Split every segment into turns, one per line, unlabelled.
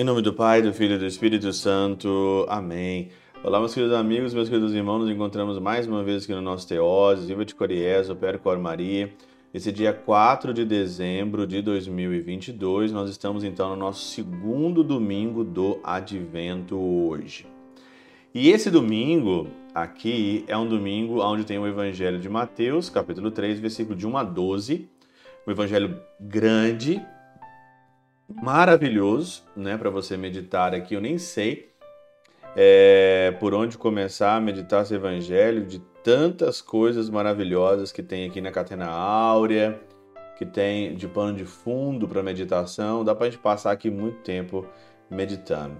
Em nome do Pai, do Filho e do Espírito Santo. Amém. Olá, meus queridos amigos, meus queridos irmãos, nos encontramos mais uma vez aqui no nosso Teoses, Viva de Coriés, Opera Cor Maria. Esse dia 4 de dezembro de 2022, nós estamos então no nosso segundo domingo do Advento hoje. E esse domingo aqui é um domingo onde tem o Evangelho de Mateus, capítulo 3, versículo de 1 a 12. Um evangelho grande, maravilhoso, né, para você meditar aqui. Eu nem sei é, por onde começar a meditar esse evangelho de tantas coisas maravilhosas que tem aqui na Catena Áurea, que tem de pano de fundo para meditação. Dá para a gente passar aqui muito tempo meditando.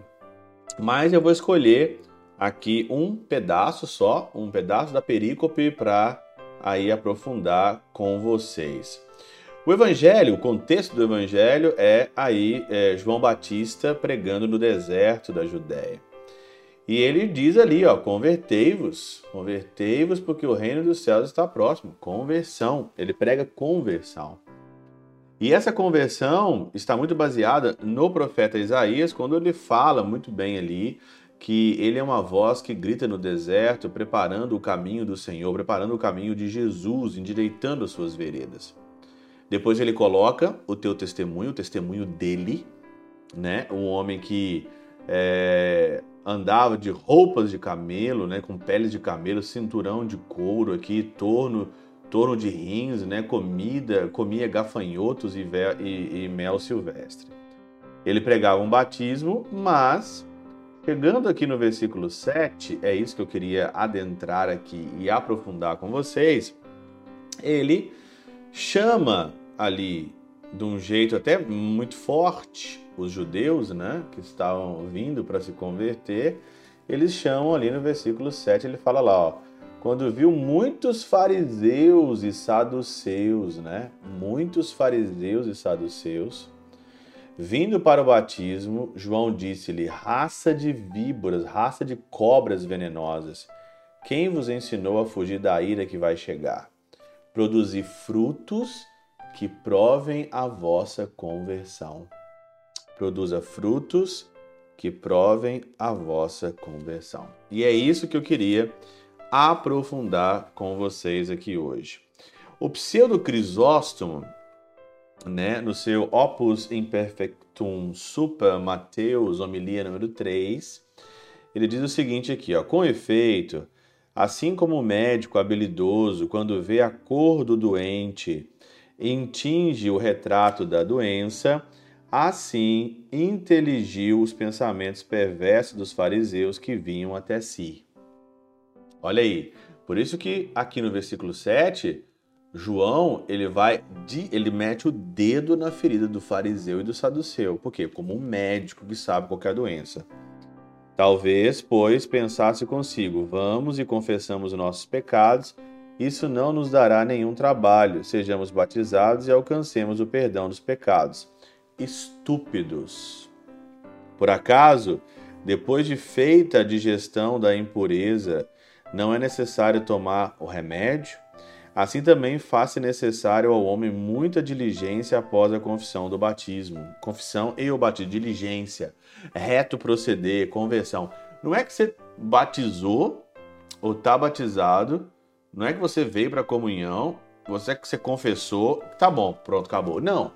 Mas eu vou escolher aqui um pedaço só, um pedaço da perícope para aí aprofundar com vocês. O evangelho, o contexto do evangelho é aí é, João Batista pregando no deserto da Judéia. E ele diz ali, ó, convertei-vos, convertei-vos porque o reino dos céus está próximo. Conversão, ele prega conversão. E essa conversão está muito baseada no profeta Isaías, quando ele fala muito bem ali que ele é uma voz que grita no deserto, preparando o caminho do Senhor, preparando o caminho de Jesus, endireitando as suas veredas. Depois ele coloca o teu testemunho, o testemunho dele, né? Um homem que é, andava de roupas de camelo, né? Com peles de camelo, cinturão de couro aqui, torno, torno de rins, né? Comida, comia gafanhotos e, e, e mel silvestre. Ele pregava um batismo, mas Chegando aqui no versículo 7, é isso que eu queria adentrar aqui e aprofundar com vocês. Ele chama ali de um jeito até muito forte os judeus, né, que estavam vindo para se converter, eles chamam ali no versículo 7, ele fala lá, ó, quando viu muitos fariseus e saduceus, né, muitos fariseus e saduceus, vindo para o batismo, João disse-lhe, raça de víboras, raça de cobras venenosas, quem vos ensinou a fugir da ira que vai chegar? Produzir frutos que provem a vossa conversão. Produza frutos que provem a vossa conversão. E é isso que eu queria aprofundar com vocês aqui hoje. O pseudo Crisóstomo, né, no seu Opus Imperfectum Super Mateus, homilia número 3, ele diz o seguinte aqui, ó, com efeito, assim como o médico habilidoso, quando vê a cor do doente, intinge o retrato da doença, assim inteligiu os pensamentos perversos dos fariseus que vinham até si. Olha aí, por isso que aqui no versículo 7, João, ele vai, ele mete o dedo na ferida do fariseu e do saduceu. Por quê? Como um médico que sabe qualquer doença. Talvez, pois, pensasse consigo: vamos e confessamos nossos pecados isso não nos dará nenhum trabalho. Sejamos batizados e alcancemos o perdão dos pecados. Estúpidos. Por acaso, depois de feita a digestão da impureza, não é necessário tomar o remédio? Assim também faz-se necessário ao homem muita diligência após a confissão do batismo. Confissão e o batismo, diligência, reto proceder, conversão. Não é que você batizou ou está batizado não é que você veio para a comunhão, você que você confessou, tá bom, pronto, acabou. Não.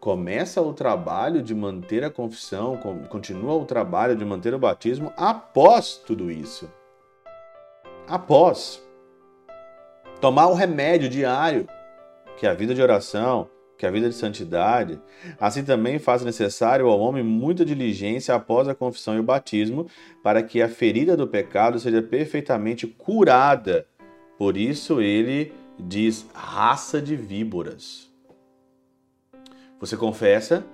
Começa o trabalho de manter a confissão, continua o trabalho de manter o batismo após tudo isso. Após. Tomar o remédio diário, que é a vida de oração, que é a vida de santidade. Assim também faz necessário ao homem muita diligência após a confissão e o batismo, para que a ferida do pecado seja perfeitamente curada por isso ele diz raça de víboras. Você confessa,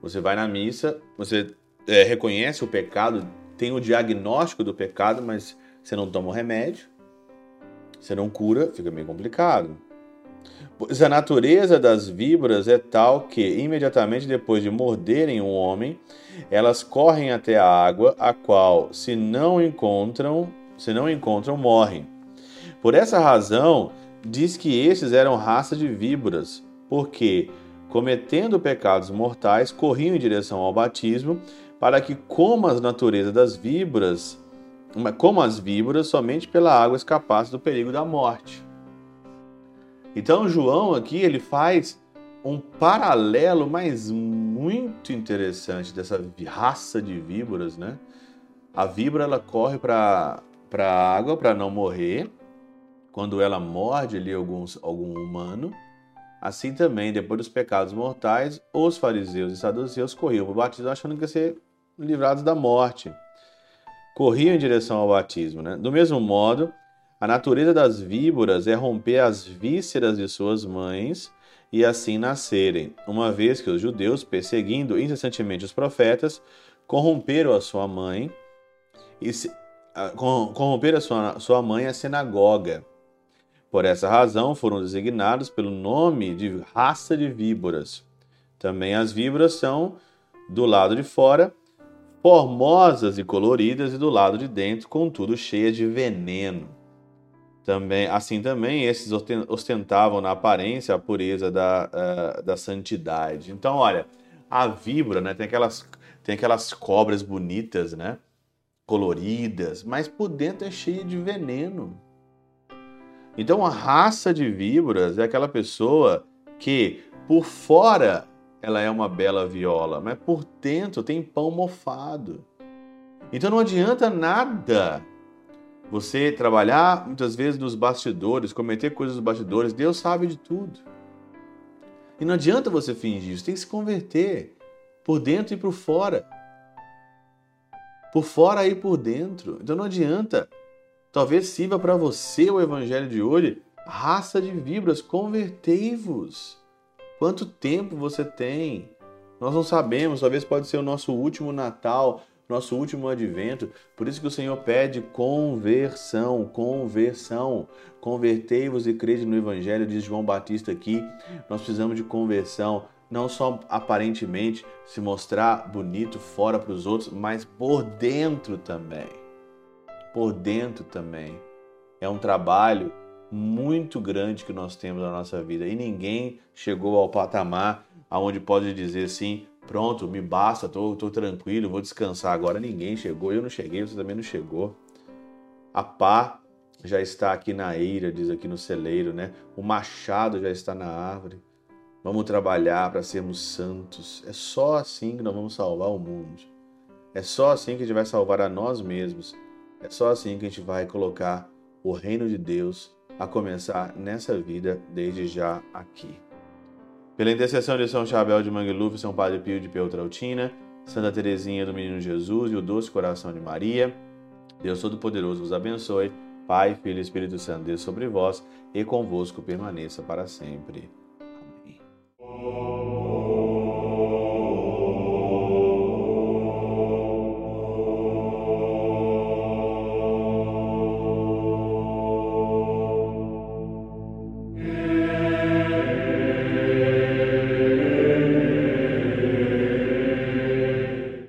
você vai na missa, você é, reconhece o pecado, tem o diagnóstico do pecado, mas você não toma o remédio, você não cura, fica meio complicado. Pois a natureza das víboras é tal que, imediatamente depois de morderem um homem, elas correm até a água, a qual, se não encontram, se não encontram, morrem. Por essa razão, diz que estes eram raça de víboras, porque, cometendo pecados mortais, corriam em direção ao batismo, para que, como as naturezas das víboras, como as víboras, somente pela água escapasse do perigo da morte. Então, João aqui ele faz um paralelo, mas muito interessante dessa raça de víboras, né? A víbora ela corre para a água para não morrer. Quando ela morde ali alguns, algum humano, assim também, depois dos pecados mortais, os fariseus e saduceus corriam para o batismo achando que ia ser livrados da morte. Corriam em direção ao batismo. Né? Do mesmo modo, a natureza das víboras é romper as vísceras de suas mães e assim nascerem, uma vez que os judeus, perseguindo incessantemente os profetas, corromperam a sua mãe e se, corromperam a sua, sua mãe a sinagoga. Por essa razão foram designados pelo nome de raça de víboras. Também as víboras são, do lado de fora, formosas e coloridas, e do lado de dentro, contudo, cheias de veneno. Também, assim também, esses ostentavam na aparência a pureza da, uh, da santidade. Então, olha, a víbora, né, tem aquelas, tem aquelas cobras bonitas, né, coloridas, mas por dentro é cheia de veneno. Então, a raça de víboras é aquela pessoa que, por fora, ela é uma bela viola, mas por dentro tem pão mofado. Então, não adianta nada você trabalhar muitas vezes nos bastidores, cometer coisas nos bastidores, Deus sabe de tudo. E não adianta você fingir, você tem que se converter por dentro e por fora. Por fora e por dentro. Então não adianta. Talvez sirva para você o evangelho de hoje, raça de vibras, convertei-vos. Quanto tempo você tem? Nós não sabemos, talvez pode ser o nosso último Natal, nosso último advento. Por isso que o Senhor pede conversão, conversão. Convertei-vos e crede no Evangelho, diz João Batista aqui. Nós precisamos de conversão, não só aparentemente se mostrar bonito fora para os outros, mas por dentro também. Por dentro também. É um trabalho muito grande que nós temos na nossa vida e ninguém chegou ao patamar aonde pode dizer assim: pronto, me basta, tô, tô tranquilo, vou descansar agora. Ninguém chegou, eu não cheguei, você também não chegou. A pá já está aqui na eira, diz aqui no celeiro, né? O machado já está na árvore. Vamos trabalhar para sermos santos. É só assim que nós vamos salvar o mundo. É só assim que a gente vai salvar a nós mesmos. É só assim que a gente vai colocar o reino de Deus a começar nessa vida desde já aqui. Pela intercessão de São Chabel de Mangluf, São Padre Pio de Peltrautina, Santa Teresinha do Menino Jesus e o Doce Coração de Maria, Deus Todo-Poderoso vos abençoe. Pai, Filho e Espírito Santo, Deus sobre vós e convosco permaneça para sempre.